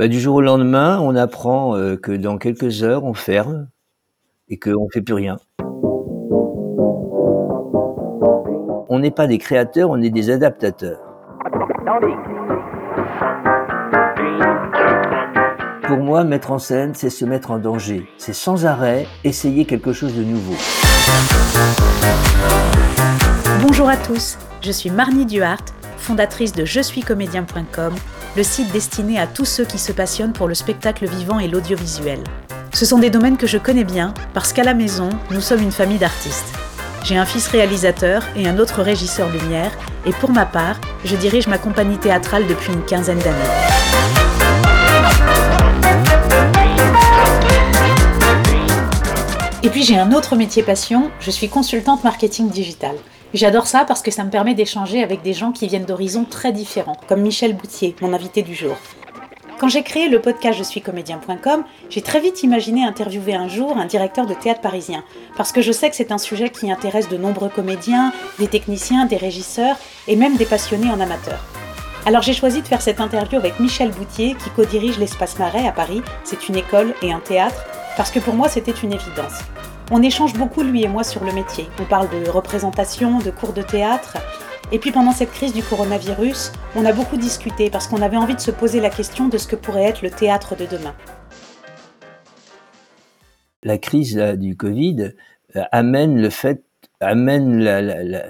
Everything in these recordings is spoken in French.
Bah, du jour au lendemain, on apprend euh, que dans quelques heures, on ferme et qu'on ne fait plus rien. On n'est pas des créateurs, on est des adaptateurs. Pour moi, mettre en scène, c'est se mettre en danger. C'est sans arrêt essayer quelque chose de nouveau. Bonjour à tous, je suis Marnie Duhart, fondatrice de Je suis comédien.com le site destiné à tous ceux qui se passionnent pour le spectacle vivant et l'audiovisuel. Ce sont des domaines que je connais bien parce qu'à la maison, nous sommes une famille d'artistes. J'ai un fils réalisateur et un autre régisseur lumière, et pour ma part, je dirige ma compagnie théâtrale depuis une quinzaine d'années. Et puis j'ai un autre métier passion, je suis consultante marketing digital. J'adore ça parce que ça me permet d'échanger avec des gens qui viennent d'horizons très différents, comme Michel Boutier, mon invité du jour. Quand j'ai créé le podcast Je suis comédien.com, j'ai très vite imaginé interviewer un jour un directeur de théâtre parisien, parce que je sais que c'est un sujet qui intéresse de nombreux comédiens, des techniciens, des régisseurs et même des passionnés en amateur. Alors j'ai choisi de faire cette interview avec Michel Boutier qui co-dirige l'Espace Marais à Paris, c'est une école et un théâtre, parce que pour moi c'était une évidence. On échange beaucoup, lui et moi, sur le métier. On parle de représentation, de cours de théâtre. Et puis pendant cette crise du coronavirus, on a beaucoup discuté parce qu'on avait envie de se poser la question de ce que pourrait être le théâtre de demain. La crise du Covid euh, amène le fait, amène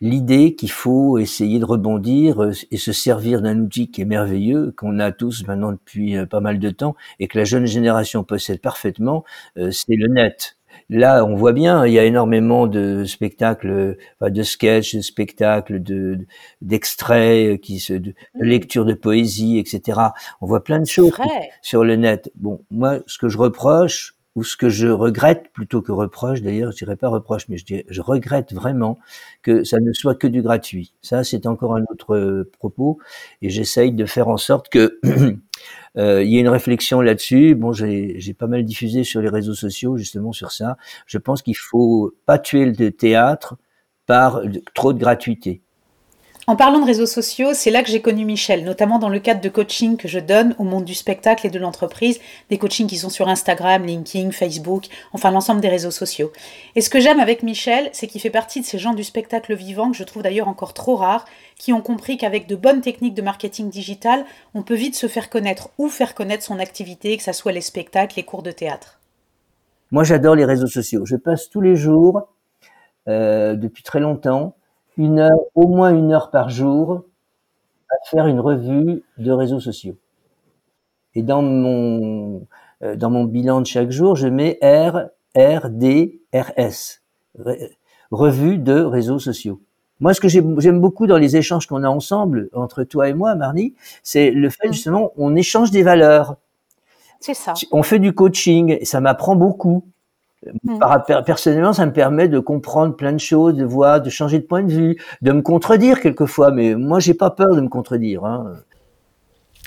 l'idée qu'il faut essayer de rebondir euh, et se servir d'un outil qui est merveilleux, qu'on a tous maintenant depuis euh, pas mal de temps et que la jeune génération possède parfaitement, c'est le net. Là, on voit bien, il y a énormément de spectacles, de sketchs, de spectacles, de d'extraits, qui se, de, mmh. lecture de poésie, etc. On voit plein de choses sur le net. Bon, moi, ce que je reproche, ou ce que je regrette plutôt que reproche, d'ailleurs, je dirais pas reproche, mais je, dirais, je regrette vraiment que ça ne soit que du gratuit. Ça, c'est encore un autre euh, propos, et j'essaye de faire en sorte que euh, il y ait une réflexion là-dessus. Bon, j'ai pas mal diffusé sur les réseaux sociaux justement sur ça. Je pense qu'il faut pas tuer le théâtre par trop de gratuité. En parlant de réseaux sociaux, c'est là que j'ai connu Michel, notamment dans le cadre de coaching que je donne au monde du spectacle et de l'entreprise, des coachings qui sont sur Instagram, LinkedIn, Facebook, enfin l'ensemble des réseaux sociaux. Et ce que j'aime avec Michel, c'est qu'il fait partie de ces gens du spectacle vivant que je trouve d'ailleurs encore trop rares, qui ont compris qu'avec de bonnes techniques de marketing digital, on peut vite se faire connaître ou faire connaître son activité, que ce soit les spectacles, les cours de théâtre. Moi j'adore les réseaux sociaux. Je passe tous les jours, euh, depuis très longtemps, une heure, au moins une heure par jour à faire une revue de réseaux sociaux. Et dans mon, euh, dans mon bilan de chaque jour, je mets R, R, D, R, S. Revue de réseaux sociaux. Moi, ce que j'aime beaucoup dans les échanges qu'on a ensemble, entre toi et moi, Marnie, c'est le fait mmh. justement, on échange des valeurs. C'est ça. On fait du coaching et ça m'apprend beaucoup. Personnellement, ça me permet de comprendre plein de choses, de voir, de changer de point de vue, de me contredire quelquefois. Mais moi, j'ai pas peur de me contredire. Hein.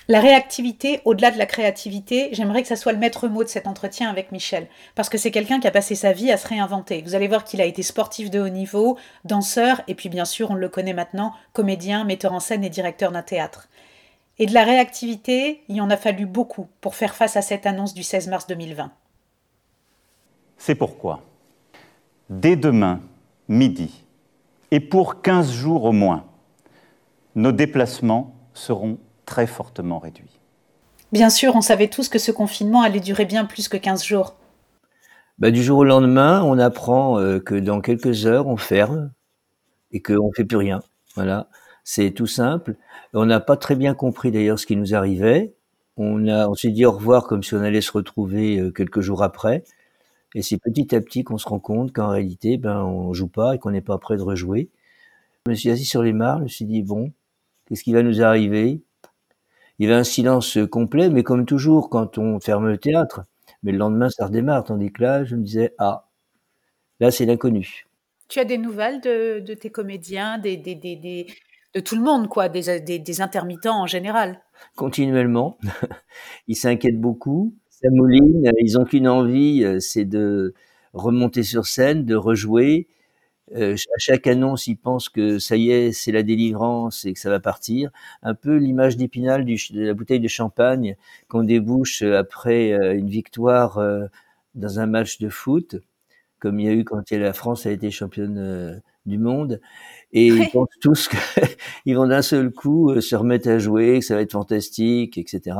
La réactivité, au-delà de la créativité, j'aimerais que ça soit le maître mot de cet entretien avec Michel, parce que c'est quelqu'un qui a passé sa vie à se réinventer. Vous allez voir qu'il a été sportif de haut niveau, danseur, et puis bien sûr, on le connaît maintenant, comédien, metteur en scène et directeur d'un théâtre. Et de la réactivité, il y en a fallu beaucoup pour faire face à cette annonce du 16 mars 2020. C'est pourquoi, dès demain, midi, et pour 15 jours au moins, nos déplacements seront très fortement réduits. Bien sûr, on savait tous que ce confinement allait durer bien plus que 15 jours. Bah, du jour au lendemain, on apprend euh, que dans quelques heures, on ferme et qu'on ne fait plus rien. Voilà, c'est tout simple. On n'a pas très bien compris d'ailleurs ce qui nous arrivait. On, a, on s'est dit au revoir comme si on allait se retrouver euh, quelques jours après. Et c'est petit à petit qu'on se rend compte qu'en réalité, ben, on joue pas et qu'on n'est pas prêt de rejouer. Je me suis assis sur les mares, je me suis dit, bon, qu'est-ce qui va nous arriver? Il y avait un silence complet, mais comme toujours, quand on ferme le théâtre, mais le lendemain, ça redémarre, tandis que là, je me disais, ah, là, c'est l'inconnu. Tu as des nouvelles de, tes comédiens, des, de tout le monde, quoi, des, des intermittents en général? Continuellement. Ils s'inquiètent beaucoup ça mouline. Ils ont qu'une envie, euh, c'est de remonter sur scène, de rejouer. Euh, à chaque annonce, ils pensent que ça y est, c'est la délivrance et que ça va partir. Un peu l'image d'Épinal de la bouteille de champagne qu'on débouche après euh, une victoire euh, dans un match de foot, comme il y a eu quand la France a été championne du monde. Et ils pensent tous qu'ils vont d'un seul coup se remettre à jouer, que ça va être fantastique, etc.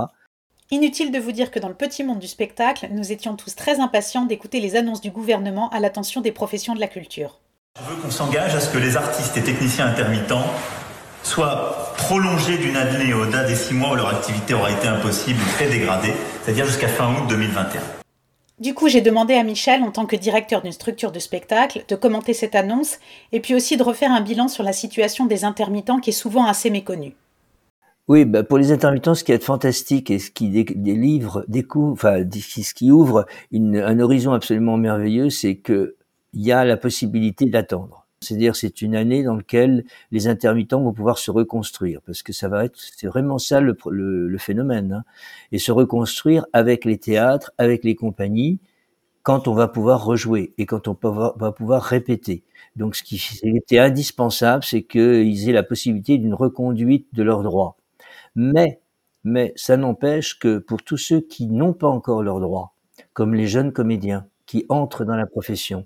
Inutile de vous dire que dans le petit monde du spectacle, nous étions tous très impatients d'écouter les annonces du gouvernement à l'attention des professions de la culture. Je veux qu'on s'engage à ce que les artistes et techniciens intermittents soient prolongés d'une année au-delà des six mois où leur activité aura été impossible ou très dégradée, c'est-à-dire jusqu'à fin août 2021. Du coup, j'ai demandé à Michel, en tant que directeur d'une structure de spectacle, de commenter cette annonce et puis aussi de refaire un bilan sur la situation des intermittents qui est souvent assez méconnue. Oui, bah pour les intermittents, ce qui est fantastique et ce qui délivre, découvre, enfin, ce qui ouvre un horizon absolument merveilleux, c'est que il y a la possibilité d'attendre. C'est-à-dire, c'est une année dans laquelle les intermittents vont pouvoir se reconstruire, parce que ça va être, c'est vraiment ça le, le, phénomène, hein. et se reconstruire avec les théâtres, avec les compagnies, quand on va pouvoir rejouer et quand on va pouvoir répéter. Donc, ce qui était indispensable, c'est qu'ils aient la possibilité d'une reconduite de leurs droits. Mais, mais ça n'empêche que pour tous ceux qui n'ont pas encore leurs droits, comme les jeunes comédiens, qui entrent dans la profession,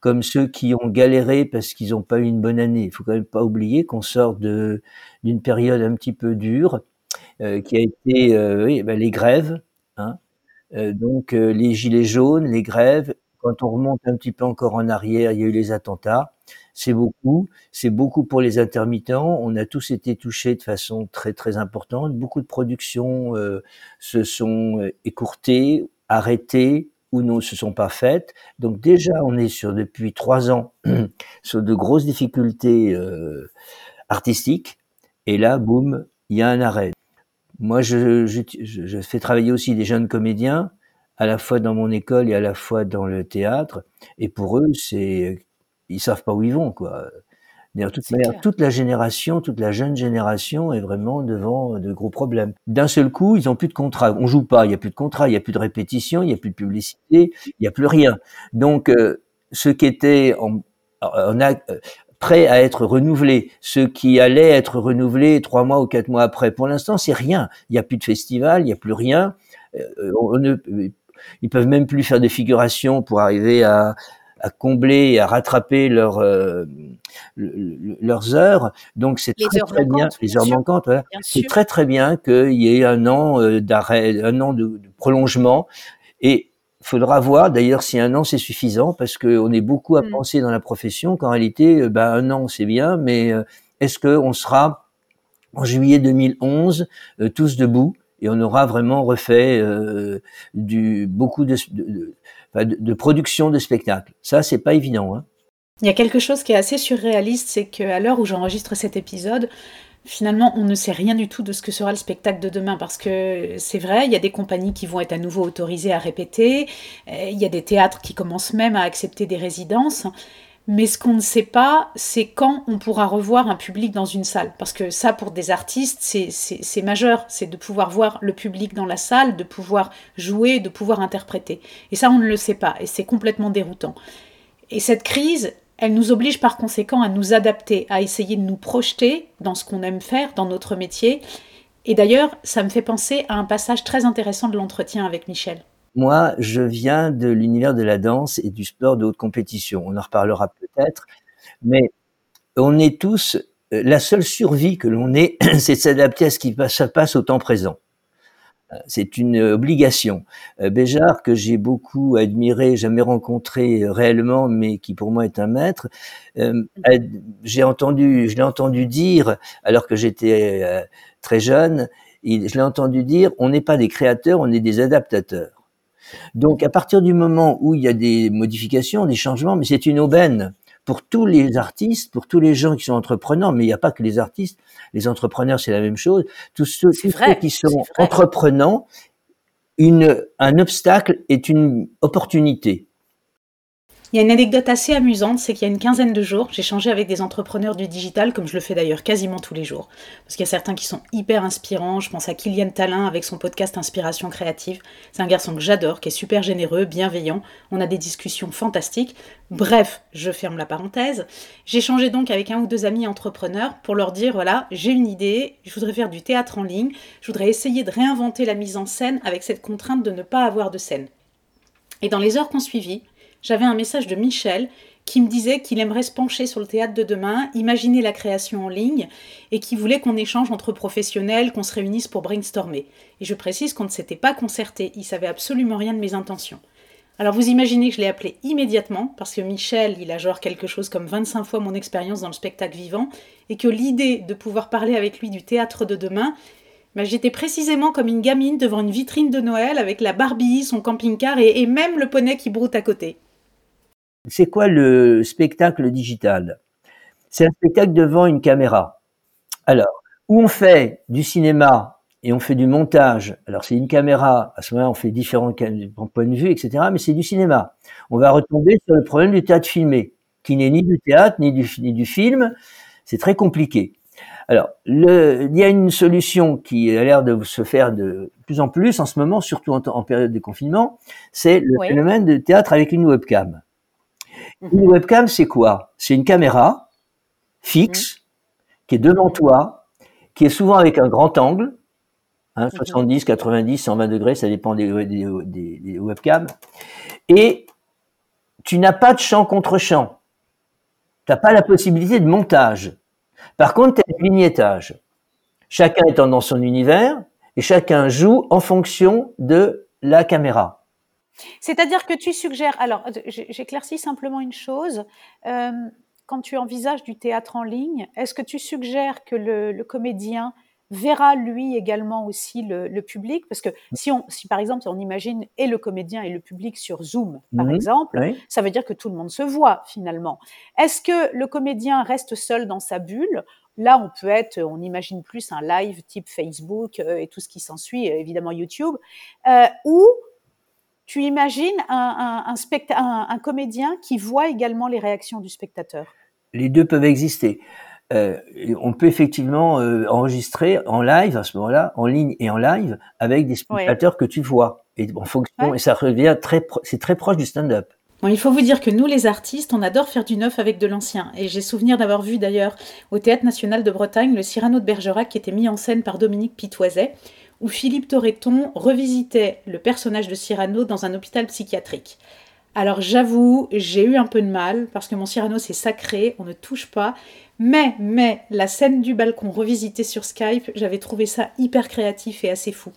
comme ceux qui ont galéré parce qu'ils n'ont pas eu une bonne année. Il faut quand même pas oublier qu'on sort d'une période un petit peu dure, euh, qui a été euh, ben, les grèves, hein, euh, donc les gilets jaunes, les grèves. Quand on remonte un petit peu encore en arrière, il y a eu les attentats. C'est beaucoup, c'est beaucoup pour les intermittents. On a tous été touchés de façon très très importante. Beaucoup de productions euh, se sont écourtées, arrêtées, ou ne se sont pas faites. Donc déjà, on est sur depuis trois ans sur de grosses difficultés euh, artistiques. Et là, boum, il y a un arrêt. Moi, je, fais travailler aussi des jeunes comédiens, à la fois dans mon école et à la fois dans le théâtre. Et pour eux, c'est, ils savent pas où ils vont, quoi. D'ailleurs, toute, toute la génération, toute la jeune génération est vraiment devant de gros problèmes. D'un seul coup, ils ont plus de contrat. On joue pas, il y a plus de contrat, il y a plus de répétition, il y a plus de publicité, il y a plus rien. Donc, euh, ce qui était en, en a, euh, prêt à être renouvelé, ce qui allait être renouvelé trois mois ou quatre mois après. Pour l'instant, c'est rien. Il n'y a plus de festival, il n'y a plus rien. Euh, on ne, ils peuvent même plus faire des figurations pour arriver à, à combler et à rattraper leur, euh, leurs heures. Donc c'est très très bien, les heures manquantes. C'est très très bien qu'il y ait un an euh, d'arrêt, un an de, prolongement. Et il faudra voir d'ailleurs si un an c'est suffisant parce qu'on est beaucoup à mm. penser dans la profession qu'en réalité, euh, ben, un an c'est bien, mais est-ce qu'on sera en juillet 2011 tous debout et on aura vraiment refait du beaucoup de, de, de, production de spectacles. Ça, c'est pas évident. Hein. Il y a quelque chose qui est assez surréaliste, c'est qu'à l'heure où j'enregistre cet épisode, finalement, on ne sait rien du tout de ce que sera le spectacle de demain, parce que c'est vrai, il y a des compagnies qui vont être à nouveau autorisées à répéter, il y a des théâtres qui commencent même à accepter des résidences, mais ce qu'on ne sait pas, c'est quand on pourra revoir un public dans une salle. Parce que ça, pour des artistes, c'est majeur. C'est de pouvoir voir le public dans la salle, de pouvoir jouer, de pouvoir interpréter. Et ça, on ne le sait pas. Et c'est complètement déroutant. Et cette crise, elle nous oblige par conséquent à nous adapter, à essayer de nous projeter dans ce qu'on aime faire, dans notre métier. Et d'ailleurs, ça me fait penser à un passage très intéressant de l'entretien avec Michel. Moi, je viens de l'univers de la danse et du sport de haute compétition. On en reparlera peut-être, mais on est tous euh, la seule survie que l'on ait, c'est de s'adapter à ce qui se passe au temps présent. Euh, c'est une obligation. Euh, Béjart, que j'ai beaucoup admiré, jamais rencontré réellement, mais qui pour moi est un maître, j'ai entendu, je l'ai entendu dire, alors que j'étais très jeune, je l'ai entendu dire, on n'est pas des créateurs, on est des adaptateurs. Donc à partir du moment où il y a des modifications, des changements, mais c'est une aubaine pour tous les artistes, pour tous les gens qui sont entrepreneurs, mais il n'y a pas que les artistes, les entrepreneurs c'est la même chose, tous ceux, qui sont entreprenants, une, un obstacle est une opportunité. Il y a une anecdote assez amusante, c'est qu'il y a une quinzaine de jours, j'ai changé avec des entrepreneurs du digital, comme je le fais d'ailleurs quasiment tous les jours. Parce qu'il y a certains qui sont hyper inspirants. Je pense à Kylian Talin avec son podcast Inspiration créative. C'est un garçon que j'adore, qui est super généreux, bienveillant. On a des discussions fantastiques. Bref, je ferme la parenthèse. J'ai changé donc avec un ou deux amis entrepreneurs pour leur dire voilà, j'ai une idée, je voudrais faire du théâtre en ligne, je voudrais essayer de réinventer la mise en scène avec cette contrainte de ne pas avoir de scène. Et dans les heures qu'on suivit, j'avais un message de Michel qui me disait qu'il aimerait se pencher sur le théâtre de demain, imaginer la création en ligne, et qui voulait qu'on échange entre professionnels, qu'on se réunisse pour brainstormer. Et je précise qu'on ne s'était pas concerté, il savait absolument rien de mes intentions. Alors vous imaginez que je l'ai appelé immédiatement, parce que Michel, il a genre quelque chose comme 25 fois mon expérience dans le spectacle vivant, et que l'idée de pouvoir parler avec lui du théâtre de demain, bah, j'étais précisément comme une gamine devant une vitrine de Noël avec la Barbie, son camping-car et même le poney qui broute à côté. C'est quoi le spectacle digital? C'est un spectacle devant une caméra. Alors, où on fait du cinéma et on fait du montage. Alors c'est une caméra, à ce moment-là on fait différents points de vue, etc. Mais c'est du cinéma. On va retomber sur le problème du théâtre filmé, qui n'est ni du théâtre ni du, ni du film. C'est très compliqué. Alors, le, il y a une solution qui a l'air de se faire de plus en plus en ce moment, surtout en, période de confinement, c'est le phénomène de théâtre avec une webcam. Une webcam, c'est quoi? C'est une caméra fixe mhm. qui est devant toi, qui est souvent avec un grand angle, hein, 70, 90, 120 degrés, ça dépend des, des, webcams. Et tu n'as pas de champ contre champ. Tu n'as pas la possibilité de montage. Par contre, tu as un vignettage. Chacun étant dans son univers et chacun joue en fonction de la caméra. C'est-à-dire que tu suggères, alors j'éclaircis simplement une chose, euh, quand tu envisages du théâtre en ligne, est-ce que tu suggères que le, comédien verra lui également aussi le, public? Parce que si, on, si par exemple on imagine et le comédien et le public sur Zoom, par mhm. exemple, ça veut dire que tout le monde se voit finalement. Est-ce que le comédien reste seul dans sa bulle? Là, on peut être, on imagine plus un live type Facebook euh, et tout ce qui s'ensuit, évidemment YouTube, euh, ou tu imagines un, un, comédien qui voit également les réactions du spectateur? Les deux peuvent exister. Euh, on peut effectivement euh, enregistrer en live à ce moment-là, en ligne et en live, avec des spectateurs que tu vois. Et en fonction, et ça revient très, c'est très proche du stand-up. Bon, il faut vous dire que nous, les artistes, on adore faire du neuf avec de l'ancien. Et j'ai souvenir d'avoir vu d'ailleurs au Théâtre National de Bretagne le Cyrano de Bergerac qui était mis en scène par Dominique Pitoiset, où Philippe Torreton revisitait le personnage de Cyrano dans un hôpital psychiatrique. Alors j'avoue, j'ai eu un peu de mal parce que mon Cyrano c'est sacré, on ne touche pas. Mais, mais, la scène du balcon revisitée sur Skype, j'avais trouvé ça hyper créatif et assez fou.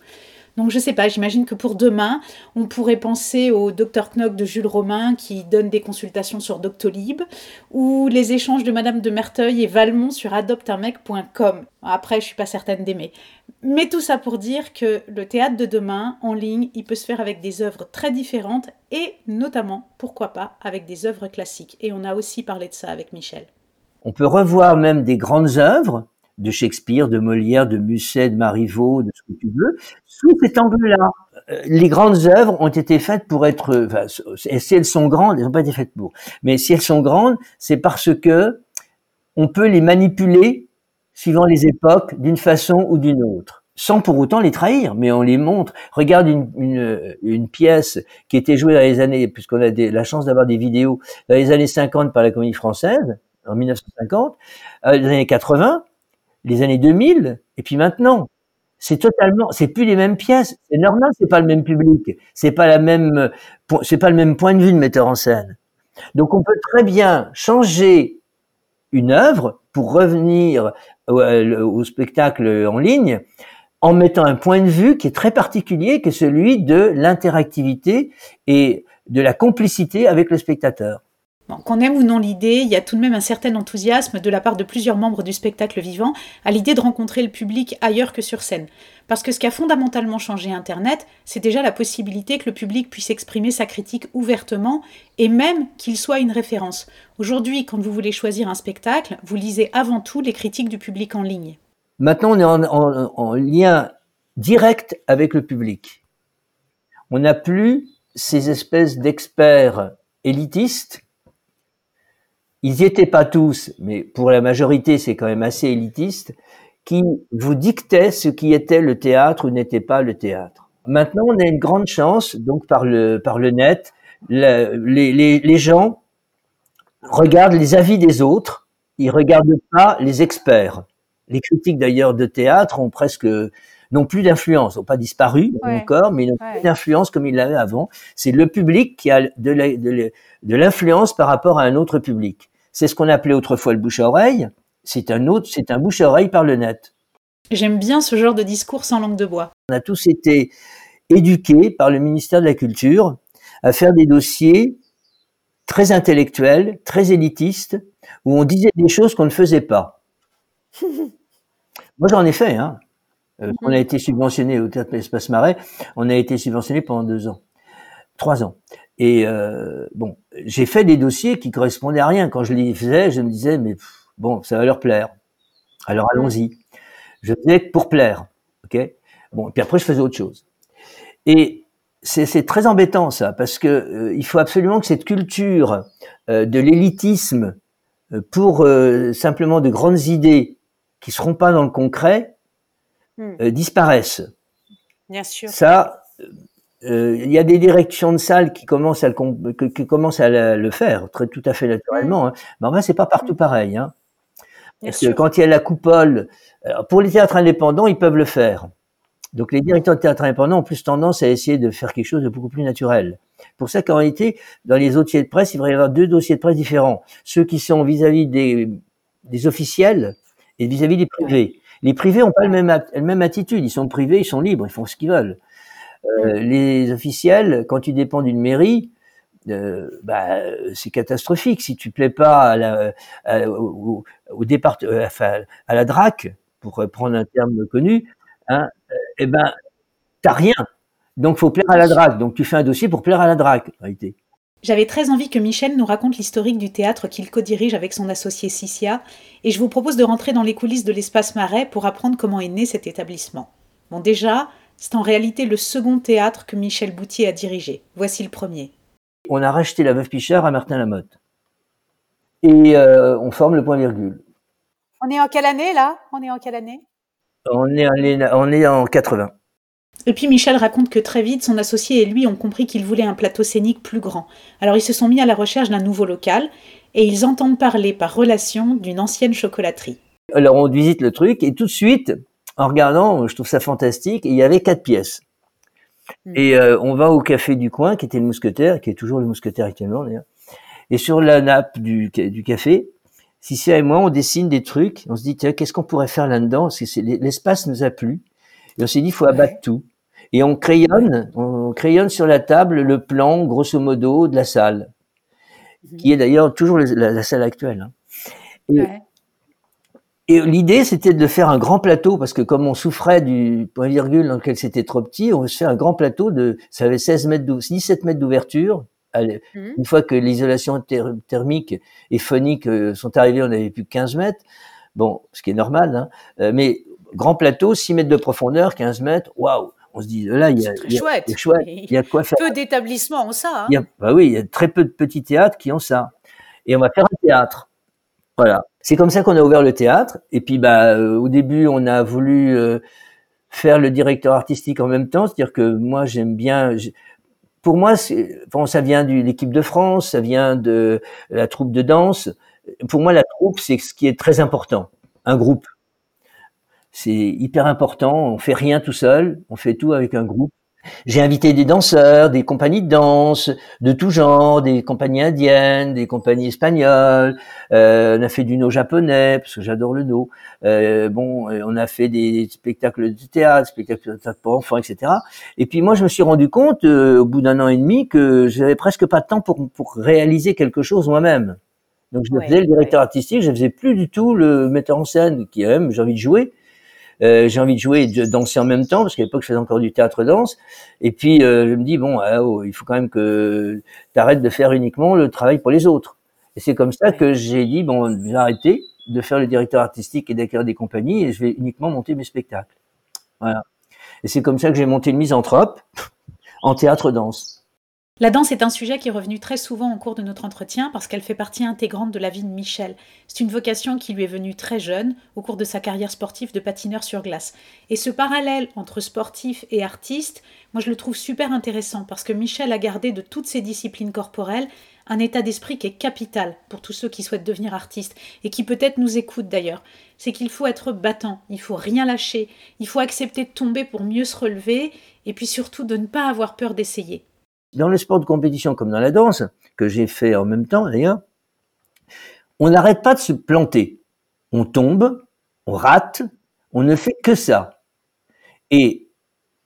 Donc je sais pas, j'imagine que pour demain, on pourrait penser au Dr Knock de Jules Romain qui donne des consultations sur Doctolib ou les échanges de Madame de Merteuil et Valmont sur adopteunmec.com. Après, je suis pas certaine d'aimer. Mais tout ça pour dire que le théâtre de demain, en ligne, il peut se faire avec des œuvres très différentes et notamment, pourquoi pas, avec des œuvres classiques. Et on a aussi parlé de ça avec Michel. On peut revoir même des grandes œuvres de Shakespeare, de Molière, de Musset, de Marivaux, de ce que tu veux, sous cet angle-là. Euh, les grandes œuvres ont été faites pour être, enfin, si elles sont grandes, elles n'ont pas été faites pour. Mais si elles sont grandes, c'est parce que on peut les manipuler suivant les époques d'une façon ou d'une autre, sans pour autant les trahir, mais on les montre. Regarde une, pièce qui était jouée dans les années, puisqu'on a la chance d'avoir des vidéos, dans les années 50 par la comédie française, en 1950, euh, les années 80, les années 2000 et puis maintenant. C'est totalement, c'est plus les mêmes pièces. C'est normal, c'est pas le même public, c'est pas la même, c'est pas le même point de vue de metteur en scène. Donc on peut très bien changer une œuvre pour revenir au, au, spectacle en ligne en mettant un point de vue qui est très particulier, qui est celui de l'interactivité et de la complicité avec le spectateur. Qu'on aime ou non l'idée, il y a tout de même un certain enthousiasme de la part de plusieurs membres du spectacle vivant à l'idée de rencontrer le public ailleurs que sur scène. Parce que ce qui a fondamentalement changé Internet, c'est déjà la possibilité que le public puisse exprimer sa critique ouvertement et même qu'il soit une référence. Aujourd'hui, quand vous voulez choisir un spectacle, vous lisez avant tout les critiques du public en ligne. Maintenant, on est en, en lien direct avec le public. On n'a plus ces espèces d'experts élitistes ils n'y étaient pas tous, mais pour la majorité, c'est quand même assez élitiste, qui vous dictaient ce qui était le théâtre ou n'était pas le théâtre. Maintenant, on a une grande chance, donc par le, par le net, les, les, les gens regardent les avis des autres, ils regardent pas les experts. Les critiques d'ailleurs de théâtre ont presque n'ont plus d'influence, n'ont pas disparu encore, mais n'ont plus d'influence comme ils l'avaient avant. C'est le public qui a de l'influence par rapport à un autre public. C'est ce qu'on appelait autrefois le bouche-oreille. C'est un autre, c'est un bouche-oreille par le net. J'aime bien ce genre de discours sans langue de bois. On a tous été éduqués par le ministère de la Culture à faire des dossiers très intellectuels, très élitistes, où on disait des choses qu'on ne faisait pas. Moi, j'en ai fait. Hein. Euh, on a été subventionné au théâtre Espace Marais. On a été subventionné pendant deux ans, trois ans. Et euh, bon, j'ai fait des dossiers qui correspondaient à rien. Quand je les faisais, je me disais, mais bon, ça va leur plaire. Alors allons-y. Je faisais pour plaire, ok? Bon, et puis après je faisais autre chose. Et c'est très embêtant ça, parce que euh, il faut absolument que cette culture euh, de l'élitisme euh, pour simplement de grandes idées qui seront pas dans le concret hmm. disparaissent. Bien sûr. Ça, il y a des directions de salles qui commencent à le, qui commencent à le faire très tout à fait naturellement. Hein. Mais enfin, c'est pas partout hmm. pareil. Hein. Parce que quand il y a la coupole, pour les théâtres indépendants, ils peuvent le faire. Donc les directeurs de théâtre indépendants ont plus tendance à essayer de faire quelque chose de beaucoup plus naturel. Pour ça qu'en réalité, dans les dossiers de presse, il va y avoir deux dossiers de presse différents. Ceux qui sont vis-à-vis des, des officiels et vis-à-vis des privés. Les privés n'ont pas le même, la même attitude. Ils sont privés, ils sont libres, ils font ce qu'ils veulent. Euh, les officiels, quand tu dépends d'une mairie, euh, bah, c'est catastrophique. Si tu plais pas à la, au, au départ, euh, enfin, à la DRAC, pour prendre un terme connu, hein, eh ben, t'as rien. Donc, faut plaire à la drague. Donc, tu fais un dossier pour plaire à la en réalité. J'avais très envie que Michel nous raconte l'historique du théâtre qu'il co-dirige avec son associé Cicia, et je vous propose de rentrer dans les coulisses de l'espace Marais pour apprendre comment est né cet établissement. Bon, déjà, c'est en réalité le second théâtre que Michel Boutier a dirigé. Voici le premier. On a racheté la Veuve Pichard à Martin Lamotte. Et euh, on forme le point virgule. On est en quelle année là? On est en quelle année? On est, on est en 80. Et puis Michel raconte que très vite, son associé et lui ont compris qu'ils voulaient un plateau scénique plus grand. Alors ils se sont mis à la recherche d'un nouveau local et ils entendent parler par relation d'une ancienne chocolaterie. Alors on visite le truc et tout de suite, en regardant, je trouve ça fantastique, il y avait quatre pièces. Hmm. Et euh, on va au café du coin, qui était le mousquetaire, qui est toujours le mousquetaire actuellement d'ailleurs. Et sur la nappe du, du café, Cicia et moi, on dessine des trucs. On se dit, qu'est-ce qu'on pourrait faire là-dedans? L'espace nous a plu. Et on s'est dit, il faut abattre tout. Et on crayonne, on crayonne sur la table le plan, grosso modo, de la salle, mhm. qui est d'ailleurs toujours la, salle actuelle. Hein. Et, l'idée, c'était de faire un grand plateau, parce que comme on souffrait du point virgule dans lequel c'était trop petit, on se fait un grand plateau de, ça avait 16 mètres, 17 mètres d'ouverture, Mmh. Une fois que l'isolation thermique et phonique euh, sont arrivées, on n'avait plus que 15 mètres. Bon, ce qui est normal, hein. Euh, mais grand plateau, 6 mètres de profondeur, 15 mètres, waouh on se dit là il y a, il y a, chouette. il y a quoi faire? Peu d'établissements ont ça. Hein. bah oui, il y a très peu de petits théâtres qui ont ça. Et on va faire un théâtre. Voilà. C'est comme ça qu'on a ouvert le théâtre. Et puis bah euh, au début on a voulu faire le directeur artistique en même temps, c'est-à-dire que moi j'aime bien pour moi, bon, ça vient de l'équipe de France, ça vient de la troupe de danse. Pour moi, la troupe, c'est ce qui est très important. Un groupe. C'est hyper important. On fait rien tout seul. On fait tout avec un groupe. J'ai invité des danseurs, des compagnies de danse de tout genre, des compagnies indiennes, des compagnies espagnoles. Euh, on a fait du no japonais parce que j'adore le no. Euh, bon, euh, on a fait des spectacles de théâtre, spectacles de théâtre pour enfants, etc. Et puis moi, je me suis rendu compte euh, au bout d'un an et demi que j'avais presque pas de temps pour pour réaliser quelque chose moi-même. Donc je faisais le directeur artistique, je faisais plus du tout le metteur en scène qui aime, j'ai envie de jouer. Euh, j'ai envie de jouer et de danser en même temps parce qu'à l'époque je faisais encore du théâtre danse. Et puis euh, je me dis bon, ah, oh, il faut quand même que tu arrêtes de faire uniquement le travail pour les autres. Et c'est comme ça que j'ai dit bon, je vais arrêter de faire le directeur artistique et d'accueillir des compagnies et je vais uniquement monter mes spectacles. Voilà. Et c'est comme ça que j'ai monté le misanthrope en théâtre danse. La danse est un sujet qui est revenu très souvent au cours de notre entretien parce qu'elle fait partie intégrante de la vie de Michel. C'est une vocation qui lui est venue très jeune, au cours de sa carrière sportive de patineur sur glace. Et ce parallèle entre sportif et artiste, moi je le trouve super intéressant parce que Michel a gardé de toutes ses disciplines corporelles un état d'esprit qui est capital pour tous ceux qui souhaitent devenir artistes et qui peut-être nous écoutent d'ailleurs. C'est qu'il faut être battant, il faut rien lâcher, il faut accepter de tomber pour mieux se relever et puis surtout de ne pas avoir peur d'essayer. Dans le sport de compétition comme dans la danse, que j'ai fait en même temps d'ailleurs, on n'arrête pas de se planter. On tombe, on rate, on ne fait que ça. Et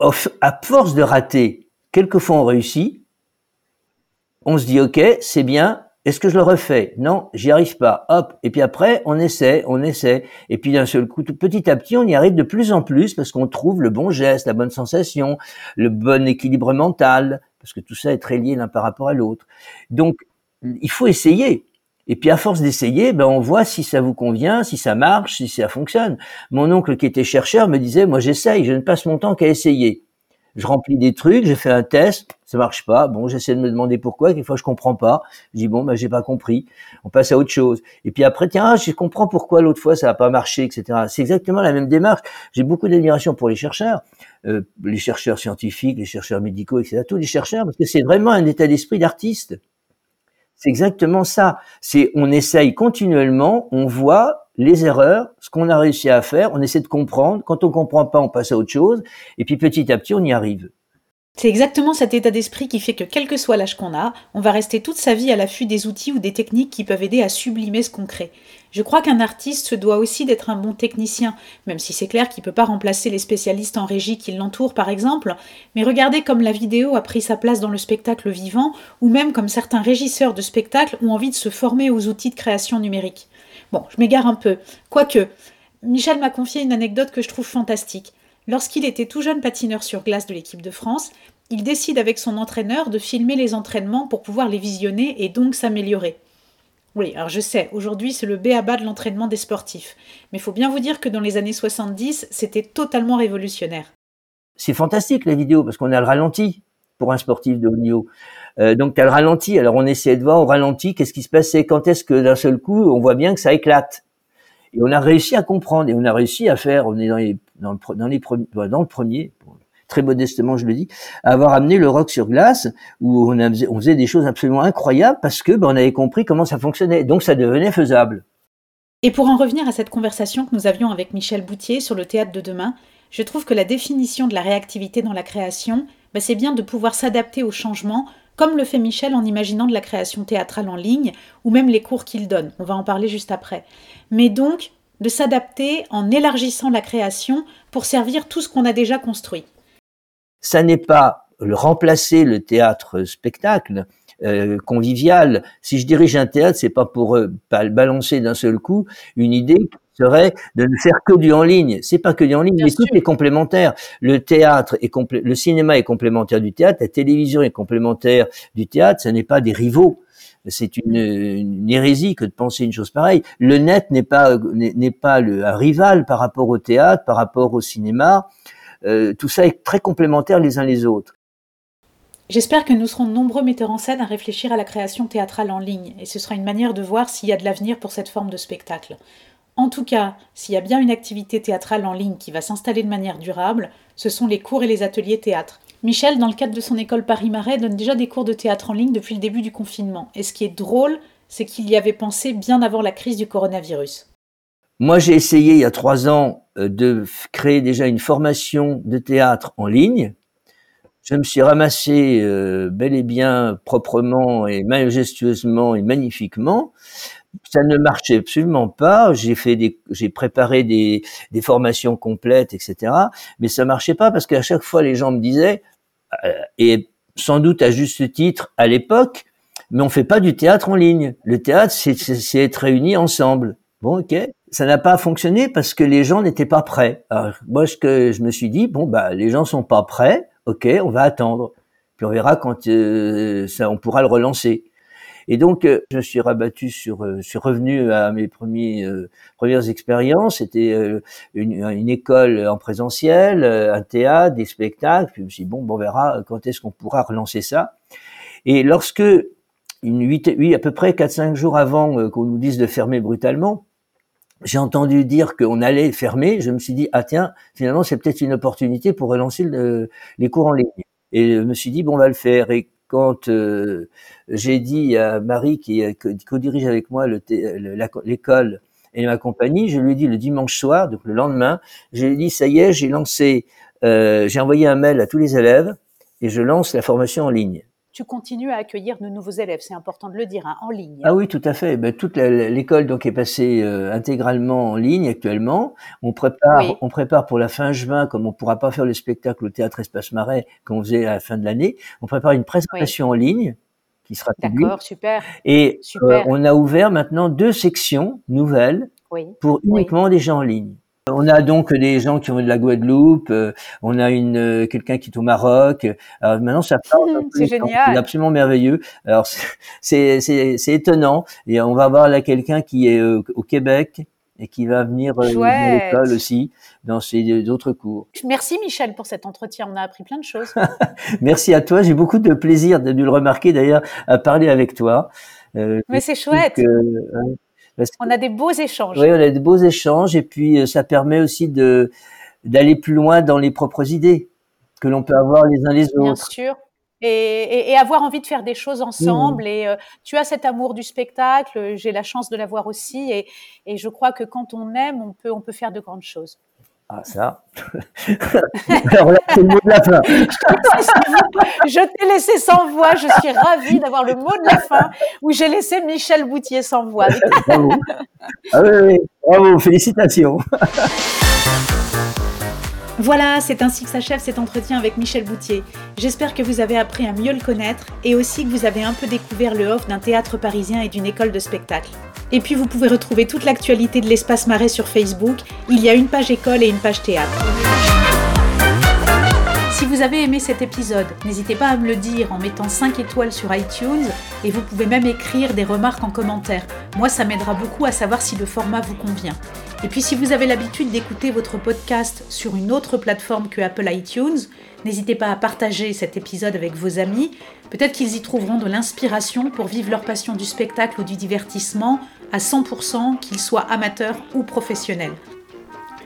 à force de rater, quelquefois on réussit, on se dit ok, c'est bien, est-ce que je le refais? Non, j'y arrive pas. Hop, et puis après on essaie, on essaie, et puis d'un seul coup, petit à petit, on y arrive de plus en plus parce qu'on trouve le bon geste, la bonne sensation, le bon équilibre mental, parce que tout ça est très lié l'un par rapport à l'autre. Donc, il faut essayer. Et puis à force d'essayer, ben on voit si ça vous convient, si ça marche, si ça fonctionne. Mon oncle qui était chercheur me disait, moi j'essaye, je ne passe mon temps qu'à essayer je remplis des trucs, j'ai fait un test, ça marche pas. Bon, j'essaie de me demander pourquoi. Quelquefois, je comprends pas. Je dis bon, ben j'ai pas compris. On passe à autre chose. Et puis après, tiens, ah, je comprends pourquoi l'autre fois ça a pas marché, etc. C'est exactement la même démarche. J'ai beaucoup d'admiration pour les chercheurs, euh, les chercheurs scientifiques, les chercheurs médicaux, etc. Tous les chercheurs, parce que c'est vraiment un état d'esprit d'artiste. C'est exactement ça. C'est on essaye continuellement, on voit les erreurs, ce qu'on a réussi à faire, on essaie de comprendre. Quand on comprend pas, on passe à autre chose. Et puis petit à petit, on y arrive. C'est exactement cet état d'esprit qui fait que quel que soit l'âge qu'on a, on va rester toute sa vie à l'affût des outils ou des techniques qui peuvent aider à sublimer ce qu'on crée. Je crois qu'un artiste se doit aussi d'être un bon technicien, même si c'est clair qu'il ne peut pas remplacer les spécialistes en régie qui l'entourent par exemple, mais regardez comme la vidéo a pris sa place dans le spectacle vivant, ou même comme certains régisseurs de spectacle ont envie de se former aux outils de création numérique. Bon, je m'égare un peu. Quoique, Michel m'a confié une anecdote que je trouve fantastique. Lorsqu'il était tout jeune patineur sur glace de l'équipe de France, il décide avec son entraîneur de filmer les entraînements pour pouvoir les visionner et donc s'améliorer. Oui, alors je sais, aujourd'hui c'est le B à bas de l'entraînement des sportifs, mais il faut bien vous dire que dans les années 70, c'était totalement révolutionnaire. C'est fantastique la vidéo parce qu'on a le ralenti pour un sportif de haut niveau. Euh, donc tu as le ralenti, alors on essaie de voir au ralenti qu'est-ce qui se passait, quand est-ce que d'un seul coup on voit bien que ça éclate. Et on a réussi à comprendre et on a réussi à faire, on est dans les dans le, dans premiers, dans le premier, très modestement je le dis, à avoir amené le rock sur glace où on, faisait des choses absolument incroyables parce que ben, on avait compris comment ça fonctionnait, donc ça devenait faisable. Et pour en revenir à cette conversation que nous avions avec Michel Boutier sur le théâtre de demain, je trouve que la définition de la réactivité dans la création, ben, c'est bien de pouvoir s'adapter au changement comme le fait Michel en imaginant de la création théâtrale en ligne, ou même les cours qu'il donne, on va en parler juste après. Mais donc, de s'adapter en élargissant la création pour servir tout ce qu'on a déjà construit. Ça n'est pas le remplacer le théâtre spectacle euh, convivial. Si je dirige un théâtre, c'est pas pour euh, balancer d'un seul coup une idée serait de ne faire que du en ligne. C'est pas que du en ligne, mais tout est complémentaire. Le théâtre est complé le cinéma est complémentaire du théâtre, la télévision est complémentaire du théâtre. Ce n'est pas des rivaux. C'est une, une, hérésie que de penser une chose pareille. Le net n'est pas n'est pas le, un rival par rapport au théâtre, par rapport au cinéma. Euh, tout ça est très complémentaire les uns les autres. J'espère que nous serons nombreux metteurs en scène à réfléchir à la création théâtrale en ligne, et ce sera une manière de voir s'il y a de l'avenir pour cette forme de spectacle. En tout cas, s'il y a bien une activité théâtrale en ligne qui va s'installer de manière durable, ce sont les cours et les ateliers théâtre. Michel, dans le cadre de son école Paris-Marais, donne déjà des cours de théâtre en ligne depuis le début du confinement. Et ce qui est drôle, c'est qu'il y avait pensé bien avant la crise du coronavirus. Moi, j'ai essayé il y a trois ans euh, de créer déjà une formation de théâtre en ligne. Je me suis ramassé euh, bel et bien proprement et majestueusement et magnifiquement ça ne marchait absolument pas. J'ai fait des, j'ai préparé des, des, formations complètes, etc. Mais ça marchait pas parce qu'à chaque fois les gens me disaient, euh, et sans doute à juste titre à l'époque, mais on fait pas du théâtre en ligne. Le théâtre, c'est être réunis ensemble. Bon, ok. Ça n'a pas fonctionné parce que les gens n'étaient pas prêts. Alors, moi, ce que je me suis dit, bon, bah, les gens sont pas prêts. Ok, on va attendre. Puis on verra quand euh, ça, on pourra le relancer. Et donc, euh, je suis rabattu sur, euh, je suis revenu à mes premiers, euh, premières expériences. C'était une, une, école en présentiel, un théâtre, des spectacles. Puis je me suis dit, bon, on verra quand est-ce qu'on pourra relancer ça. Et lorsque une 8, à peu près 4-5 jours avant qu'on nous dise de fermer brutalement, j'ai entendu dire qu'on allait fermer. Je me suis dit ah tiens finalement c'est peut-être une opportunité pour relancer les cours en ligne. Et je me suis dit bon on va le faire. Quand euh, j'ai dit à Marie qui co-dirige avec moi l'école et ma compagnie, je lui ai dit le dimanche soir, donc le lendemain, j'ai dit ça y est, j'ai lancé, euh, j'ai envoyé un mail à tous les élèves et je lance la formation en ligne tu continues à accueillir de nouveaux élèves, c'est important de le dire, hein, en ligne. Ah oui, tout à fait. Ben, toute l'école donc est passée euh, intégralement en ligne actuellement. On prépare, on prépare pour la fin juin, comme on pourra pas faire le spectacle au théâtre Espace Marais qu'on faisait à la fin de l'année. On prépare une présentation en ligne qui sera D'accord, super. Et euh, on a ouvert maintenant deux sections nouvelles pour uniquement des gens en ligne. On a donc des gens qui ont de la Guadeloupe, euh, on a une euh, quelqu'un qui est au Maroc. Alors maintenant, ça parle. c'est génial. C'est absolument merveilleux. Alors c'est c'est c'est étonnant et on va voir là quelqu'un qui est euh, au Québec et qui va venir à l'école aussi dans ses autres cours. Merci Michel pour cet entretien, on a appris plein de choses. Merci à toi, j'ai beaucoup de plaisir de, le remarquer d'ailleurs à parler avec toi. Mais c'est chouette. On a des beaux échanges. Oui, on a des beaux échanges et puis euh, ça permet aussi de d'aller plus loin dans les propres idées que l'on peut avoir les uns les autres. Bien sûr. Et, et, avoir envie de faire des choses ensemble. Mmh. Et euh, tu as cet amour du spectacle, j'ai la chance de l'avoir aussi. Et, et, je crois que quand on aime, on peut, on peut faire de grandes choses. Ah, ça. Alors là, c'est le mot de la fin. je t'ai laissé sans voix. Je suis ravie d'avoir le mot de la fin où j'ai laissé Michel Boutier sans voix. bravo. Ah oui, oui, bravo. Félicitations. Voilà, c'est ainsi que s'achève cet entretien avec Michel Boutier. J'espère que vous avez appris à mieux le connaître et aussi que vous avez un peu découvert le off d'un théâtre parisien et d'une école de spectacle. Et puis vous pouvez retrouver toute l'actualité de l'espace marais sur Facebook. Il y a une page école et une page théâtre. Si vous avez aimé cet épisode, n'hésitez pas à me le dire en mettant 5 étoiles sur iTunes et vous pouvez même écrire des remarques en commentaire. Moi, ça m'aidera beaucoup à savoir si le format vous convient. Et puis si vous avez l'habitude d'écouter votre podcast sur une autre plateforme que Apple iTunes, n'hésitez pas à partager cet épisode avec vos amis. Peut-être qu'ils y trouveront de l'inspiration pour vivre leur passion du spectacle ou du divertissement à 100%, qu'ils soient amateurs ou professionnels.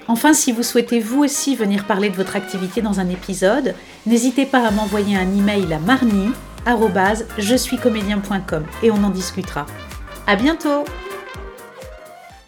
Enfin, si vous souhaitez vous aussi venir parler de votre activité dans un épisode, n'hésitez pas à m'envoyer un email à marnie je suis comédien.com et on en discutera. À bientôt!